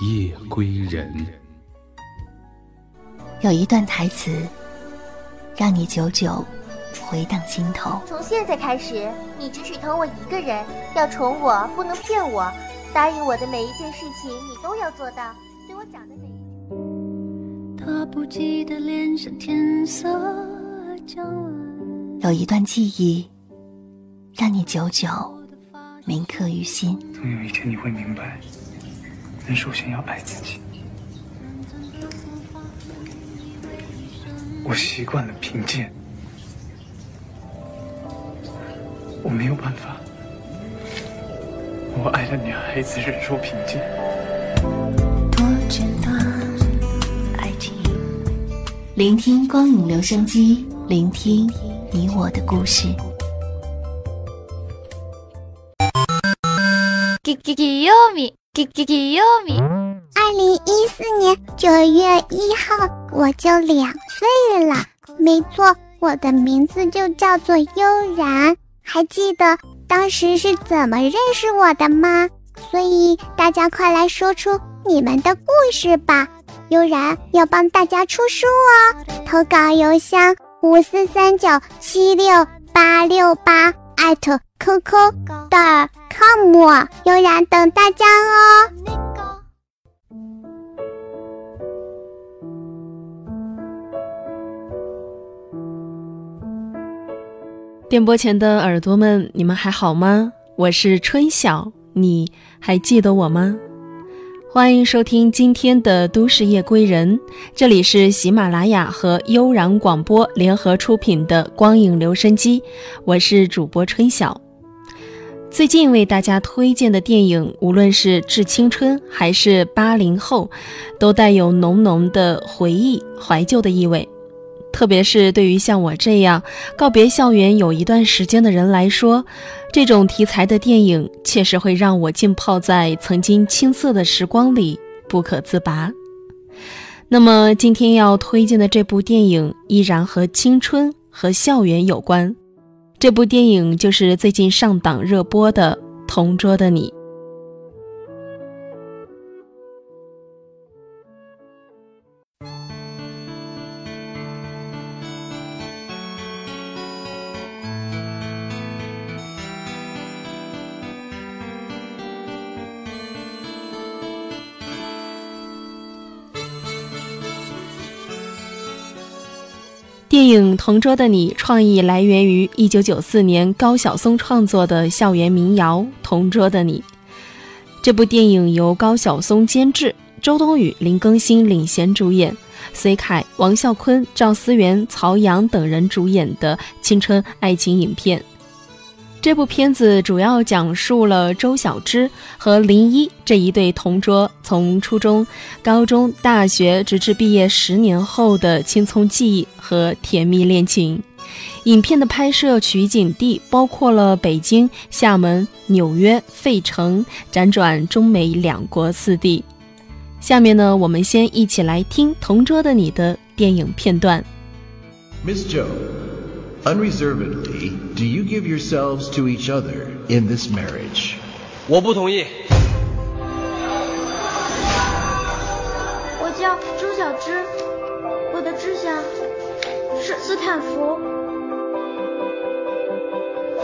夜归人。有一段台词，让你久久回荡心头。从现在开始，你只许疼我一个人，要宠我，不能骗我。答应我的每一件事情，你都要做到。对我讲的每一句。他不记得脸上天色将晚有一段记忆，让你久久铭刻于心。总有一天你会明白，人首先要爱自己。我习惯了贫贱，我没有办法。我爱的女孩子忍受贫贱。多简单，爱情。聆听光影留声机，聆听。你我的故事。二零一四年九月一号，我就两岁了。没错，我的名字就叫做悠然。还记得当时是怎么认识我的吗？所以大家快来说出你们的故事吧。悠然要帮大家出书哦，投稿邮箱。五四三九七六八六八艾特 QQ 的 com，悠然等大家哦。电波前的耳朵们，你们还好吗？我是春晓，你还记得我吗？欢迎收听今天的《都市夜归人》，这里是喜马拉雅和悠然广播联合出品的光影留声机，我是主播春晓。最近为大家推荐的电影，无论是致青春还是八零后，都带有浓浓的回忆、怀旧的意味。特别是对于像我这样告别校园有一段时间的人来说，这种题材的电影确实会让我浸泡在曾经青涩的时光里不可自拔。那么今天要推荐的这部电影依然和青春和校园有关，这部电影就是最近上档热播的《同桌的你》。影《同桌的你》创意来源于1994年高晓松创作的校园民谣《同桌的你》。这部电影由高晓松监制，周冬雨、林更新领衔主演，隋凯、王啸坤、赵思源、曹阳等人主演的青春爱情影片。这部片子主要讲述了周小栀和林一这一对同桌从初中、高中、大学直至毕业十年后的青葱记忆和甜蜜恋情。影片的拍摄取景地包括了北京、厦门、纽约、费城，辗转中美两国四地。下面呢，我们先一起来听《同桌的你》的电影片段。Miss Joe。Unreservedly, do you give yourselves to each other in this marriage? 我不同意。我叫周小栀，我的志向是斯坦福。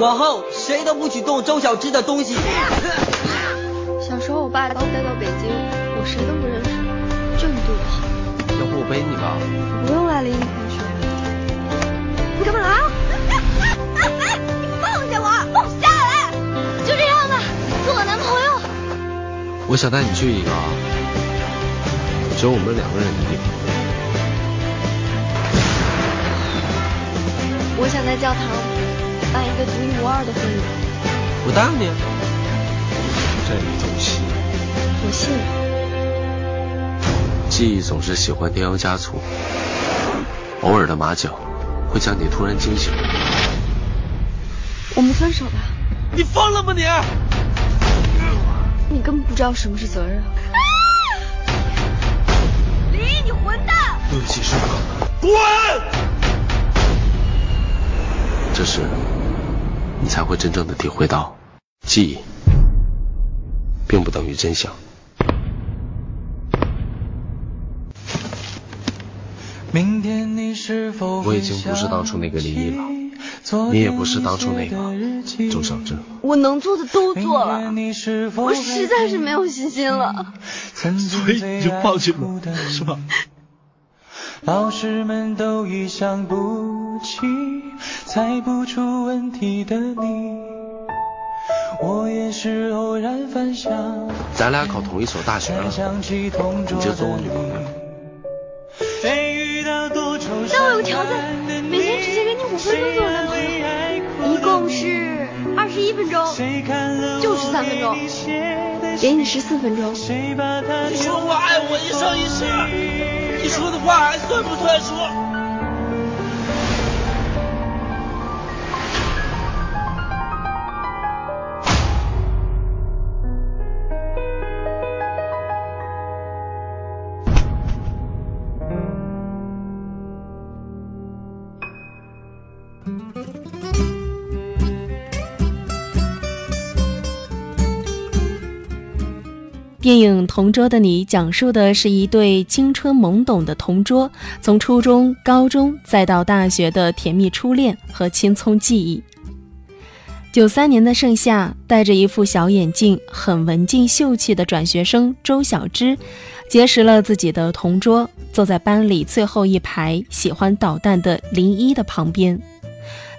往后谁都不许动周小栀的东西。小时候我爸把我带到北京，我谁都不认识，就你对我好。要不我背你吧？不用来了。你干嘛来？你放下我，放下来！就这样吧，做我男朋友。我想带你去一个只有我们两个人的地方。我想在教堂办一个独一无二的婚礼。我答应你。这里走心。我信。记忆总是喜欢添油加醋，偶尔的马脚会将你突然惊醒。我们分手吧。你疯了吗你？你根本不知道什么是责任。啊林毅，你混蛋！对不起，师傅。滚！这时，你才会真正的体会到，记忆并不等于真相。我已经不是当初那个林毅了。你也不是当初那个周小正。我能做的都做了，我实在是没有信心了。所以你就放弃了，是吧？老师们都已想不起猜不出问题的你，我也是偶然翻想。咱俩考同一所大学了，你就做我女朋友。三分钟，给你十四分钟。你说我爱我一生一世，你说的话还算不算数？电影《同桌的你》讲述的是一对青春懵懂的同桌，从初中、高中再到大学的甜蜜初恋和青葱记忆。九三年的盛夏，戴着一副小眼镜、很文静秀气的转学生周小栀，结识了自己的同桌，坐在班里最后一排、喜欢捣蛋的林一的旁边。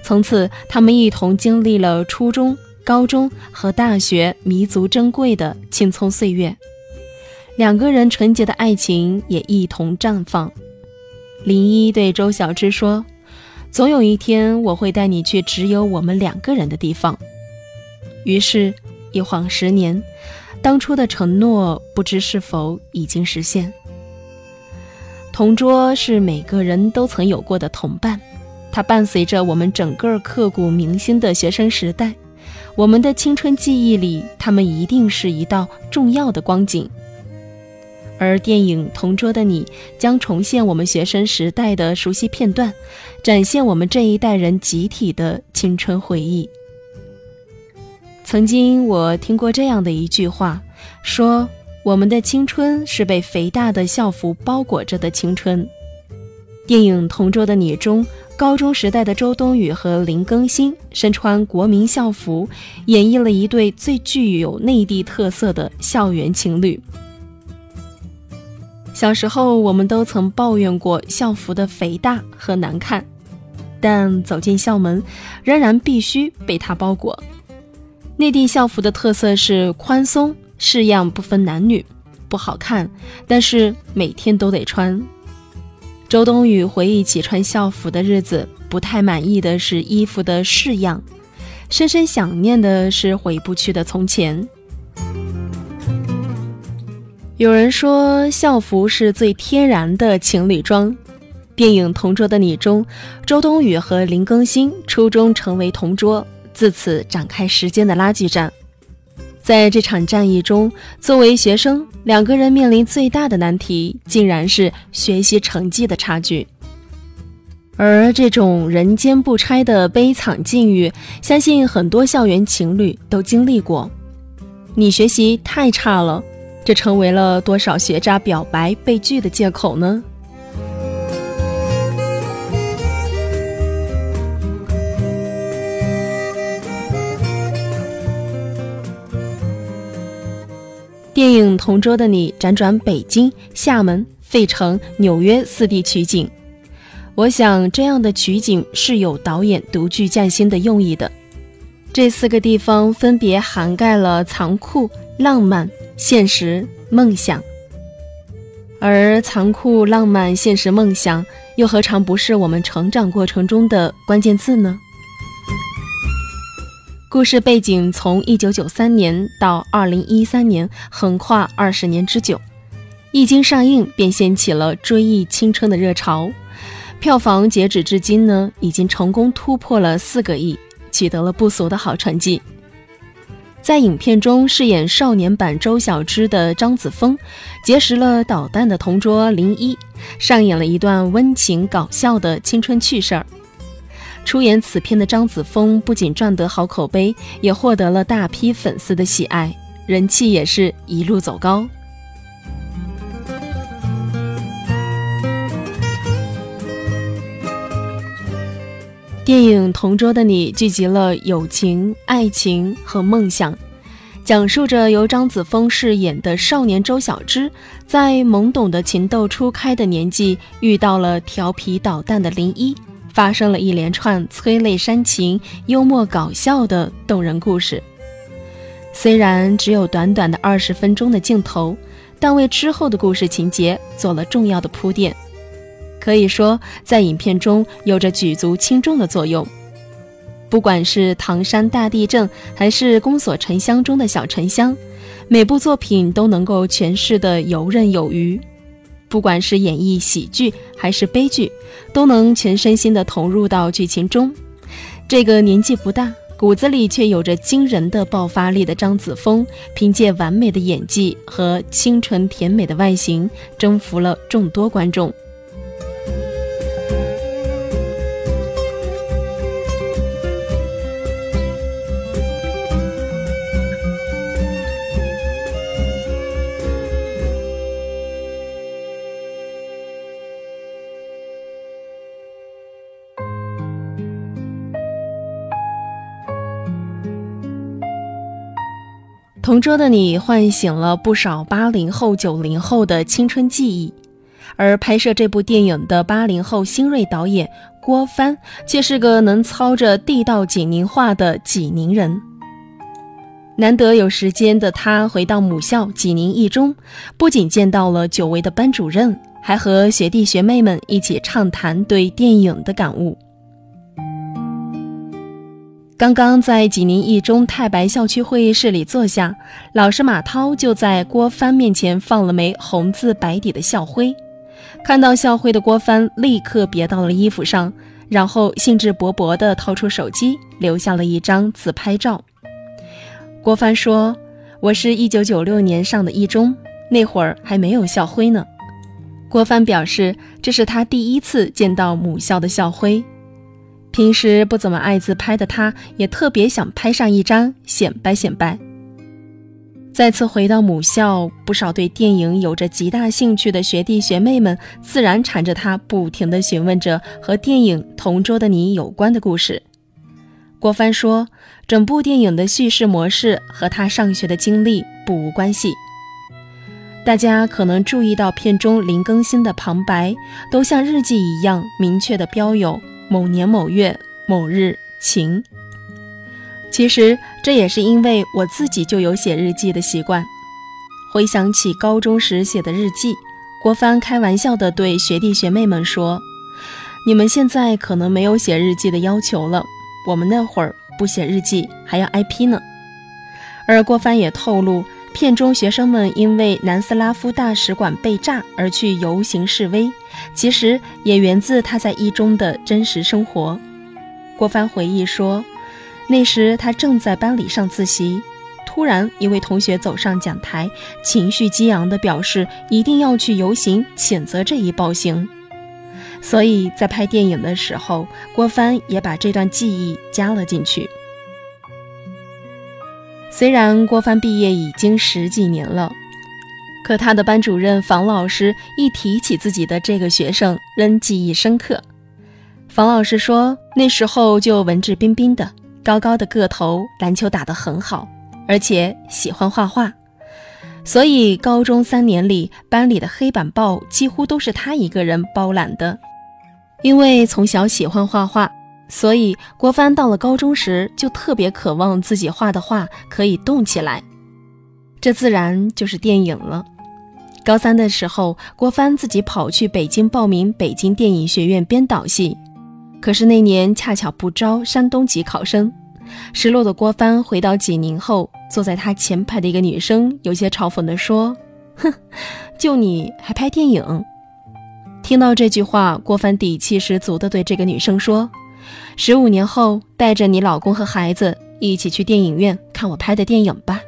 从此，他们一同经历了初中。高中和大学弥足珍贵的青葱岁月，两个人纯洁的爱情也一同绽放。林一对周小栀说：“总有一天我会带你去只有我们两个人的地方。”于是，一晃十年，当初的承诺不知是否已经实现。同桌是每个人都曾有过的同伴，它伴随着我们整个刻骨铭心的学生时代。我们的青春记忆里，他们一定是一道重要的光景。而电影《同桌的你》将重现我们学生时代的熟悉片段，展现我们这一代人集体的青春回忆。曾经我听过这样的一句话，说我们的青春是被肥大的校服包裹着的青春。电影《同桌的你》中。高中时代的周冬雨和林更新身穿国民校服，演绎了一对最具有内地特色的校园情侣。小时候，我们都曾抱怨过校服的肥大和难看，但走进校门，仍然必须被它包裹。内地校服的特色是宽松，式样不分男女，不好看，但是每天都得穿。周冬雨回忆起穿校服的日子，不太满意的是衣服的式样，深深想念的是回不去的从前。有人说校服是最天然的情侣装。电影《同桌的你》中，周冬雨和林更新初中成为同桌，自此展开时间的拉锯战。在这场战役中，作为学生，两个人面临最大的难题，竟然是学习成绩的差距。而这种人间不拆的悲惨境遇，相信很多校园情侣都经历过。你学习太差了，这成为了多少学渣表白被拒的借口呢？电影《同桌的你》辗转北京、厦门、费城、纽约四地取景，我想这样的取景是有导演独具匠心的用意的。这四个地方分别涵盖了残酷、浪漫、现实、梦想，而残酷、浪漫、现实、梦想又何尝不是我们成长过程中的关键字呢？故事背景从一九九三年到二零一三年，横跨二十年之久。一经上映，便掀起了追忆青春的热潮。票房截止至今呢，已经成功突破了四个亿，取得了不俗的好成绩。在影片中饰演少年版周小栀的张子枫，结识了捣蛋的同桌林一，上演了一段温情搞笑的青春趣事儿。出演此片的张子枫不仅赚得好口碑，也获得了大批粉丝的喜爱，人气也是一路走高。电影《同桌的你》聚集了友情、爱情和梦想，讲述着由张子枫饰演的少年周小栀，在懵懂的情窦初开的年纪，遇到了调皮捣蛋的林一，发生了一连串催泪煽情、幽默搞笑的动人故事。虽然只有短短的二十分钟的镜头，但为之后的故事情节做了重要的铺垫。可以说，在影片中有着举足轻重的作用。不管是唐山大地震，还是宫锁沉香中的小沉香，每部作品都能够诠释的游刃有余。不管是演绎喜剧还是悲剧，都能全身心地投入到剧情中。这个年纪不大，骨子里却有着惊人的爆发力的张子枫，凭借完美的演技和清纯甜美的外形，征服了众多观众。同桌的你唤醒了不少八零后、九零后的青春记忆，而拍摄这部电影的八零后新锐导演郭帆却是个能操着地道济宁话的济宁人。难得有时间的他回到母校济宁一中，不仅见到了久违的班主任，还和学弟学妹们一起畅谈对电影的感悟。刚刚在济宁一中太白校区会议室里坐下，老师马涛就在郭帆面前放了枚红字白底的校徽。看到校徽的郭帆立刻别到了衣服上，然后兴致勃勃地掏出手机，留下了一张自拍照。郭帆说：“我是一九九六年上的一中，那会儿还没有校徽呢。”郭帆表示，这是他第一次见到母校的校徽。平时不怎么爱自拍的他，也特别想拍上一张显摆显摆。再次回到母校，不少对电影有着极大兴趣的学弟学妹们，自然缠着他，不停地询问着和电影《同桌的你》有关的故事。郭帆说，整部电影的叙事模式和他上学的经历不无关系。大家可能注意到片中林更新的旁白，都像日记一样明确的标有。某年某月某日晴。其实这也是因为我自己就有写日记的习惯。回想起高中时写的日记，郭帆开玩笑地对学弟学妹们说：“你们现在可能没有写日记的要求了，我们那会儿不写日记还要挨批呢。”而郭帆也透露，片中学生们因为南斯拉夫大使馆被炸而去游行示威。其实也源自他在一中的真实生活。郭帆回忆说，那时他正在班里上自习，突然一位同学走上讲台，情绪激昂地表示一定要去游行，谴责这一暴行。所以在拍电影的时候，郭帆也把这段记忆加了进去。虽然郭帆毕业已经十几年了。可他的班主任房老师一提起自己的这个学生，仍记忆深刻。房老师说，那时候就文质彬彬的，高高的个头，篮球打得很好，而且喜欢画画。所以高中三年里，班里的黑板报几乎都是他一个人包揽的。因为从小喜欢画画，所以郭帆到了高中时就特别渴望自己画的画可以动起来，这自然就是电影了。高三的时候，郭帆自己跑去北京报名北京电影学院编导系，可是那年恰巧不招山东籍考生。失落的郭帆回到济宁后，坐在他前排的一个女生有些嘲讽地说：“哼，就你还拍电影？听到这句话，郭帆底气十足地对这个女生说：“十五年后，带着你老公和孩子一起去电影院看我拍的电影吧。”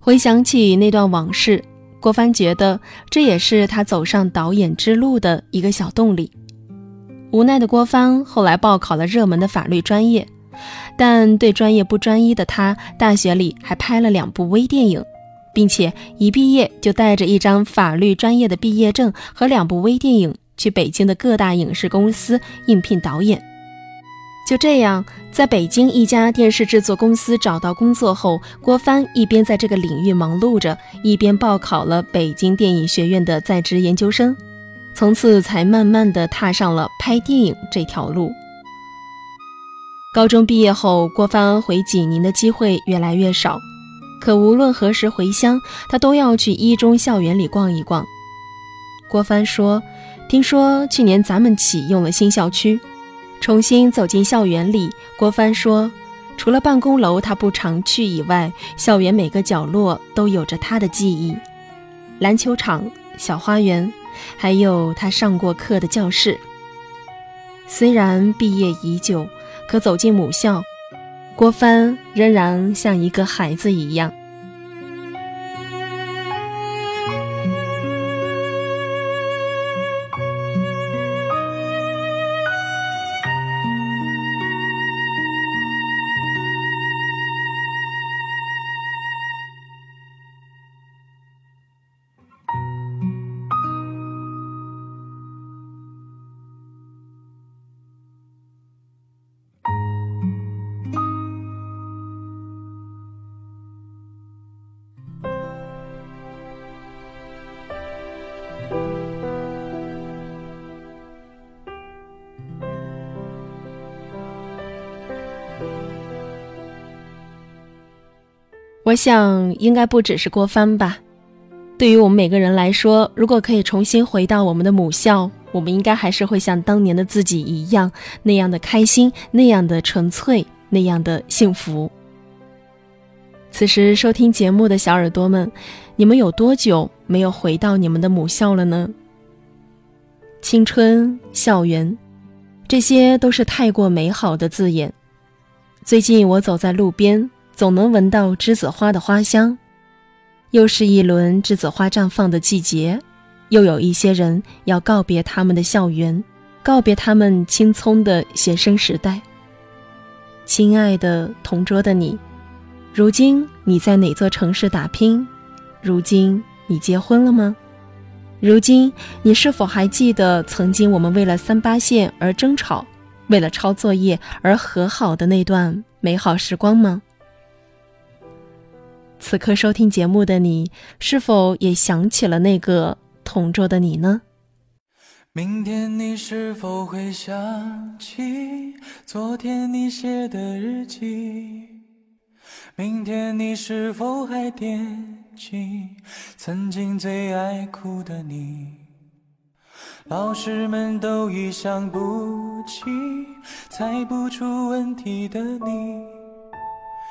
回想起那段往事，郭帆觉得这也是他走上导演之路的一个小动力。无奈的郭帆后来报考了热门的法律专业，但对专业不专一的他，大学里还拍了两部微电影，并且一毕业就带着一张法律专业的毕业证和两部微电影去北京的各大影视公司应聘导演。就这样，在北京一家电视制作公司找到工作后，郭帆一边在这个领域忙碌着，一边报考了北京电影学院的在职研究生。从此才慢慢的踏上了拍电影这条路。高中毕业后，郭帆回济宁的机会越来越少，可无论何时回乡，他都要去一中校园里逛一逛。郭帆说：“听说去年咱们启用了新校区，重新走进校园里。”郭帆说：“除了办公楼他不常去以外，校园每个角落都有着他的记忆，篮球场、小花园。”还有他上过课的教室。虽然毕业已久，可走进母校，郭帆仍然像一个孩子一样。我想，应该不只是郭帆吧。对于我们每个人来说，如果可以重新回到我们的母校，我们应该还是会像当年的自己一样，那样的开心，那样的纯粹，那样的幸福。此时收听节目的小耳朵们，你们有多久没有回到你们的母校了呢？青春、校园，这些都是太过美好的字眼。最近我走在路边。总能闻到栀子花的花香，又是一轮栀子花绽放的季节，又有一些人要告别他们的校园，告别他们青葱的学生时代。亲爱的同桌的你，如今你在哪座城市打拼？如今你结婚了吗？如今你是否还记得曾经我们为了三八线而争吵，为了抄作业而和好的那段美好时光吗？此刻收听节目的你，是否也想起了那个同桌的你呢？明天你是否会想起昨天你写的日记？明天你是否还惦记曾经最爱哭的你？老师们都已想不起猜不出问题的你。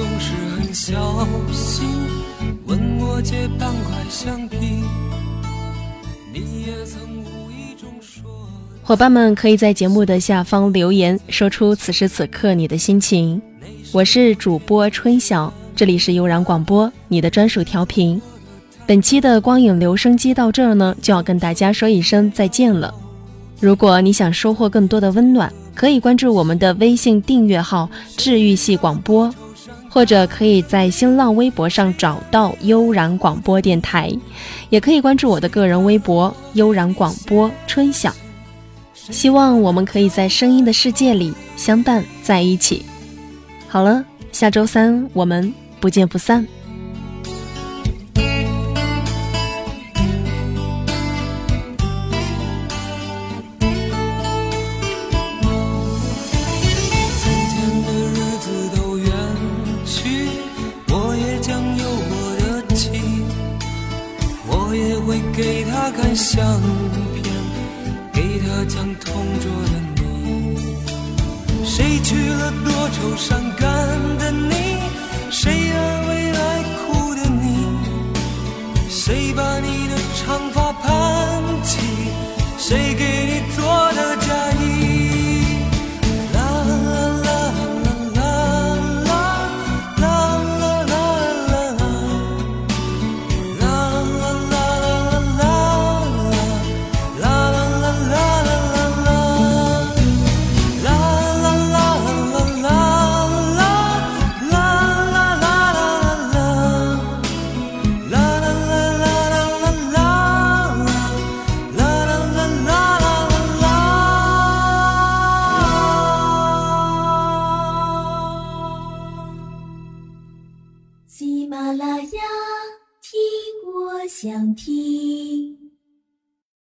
总是很小心问我借半块橡皮。你也曾无意中说。伙伴们可以在节目的下方留言，说出此时此刻你的心情。我是主播春晓，这里是悠然广播，你的专属调频。本期的光影留声机到这儿呢，就要跟大家说一声再见了。如果你想收获更多的温暖，可以关注我们的微信订阅号“治愈系广播”。或者可以在新浪微博上找到悠然广播电台，也可以关注我的个人微博悠然广播春晓。希望我们可以在声音的世界里相伴在一起。好了，下周三我们不见不散。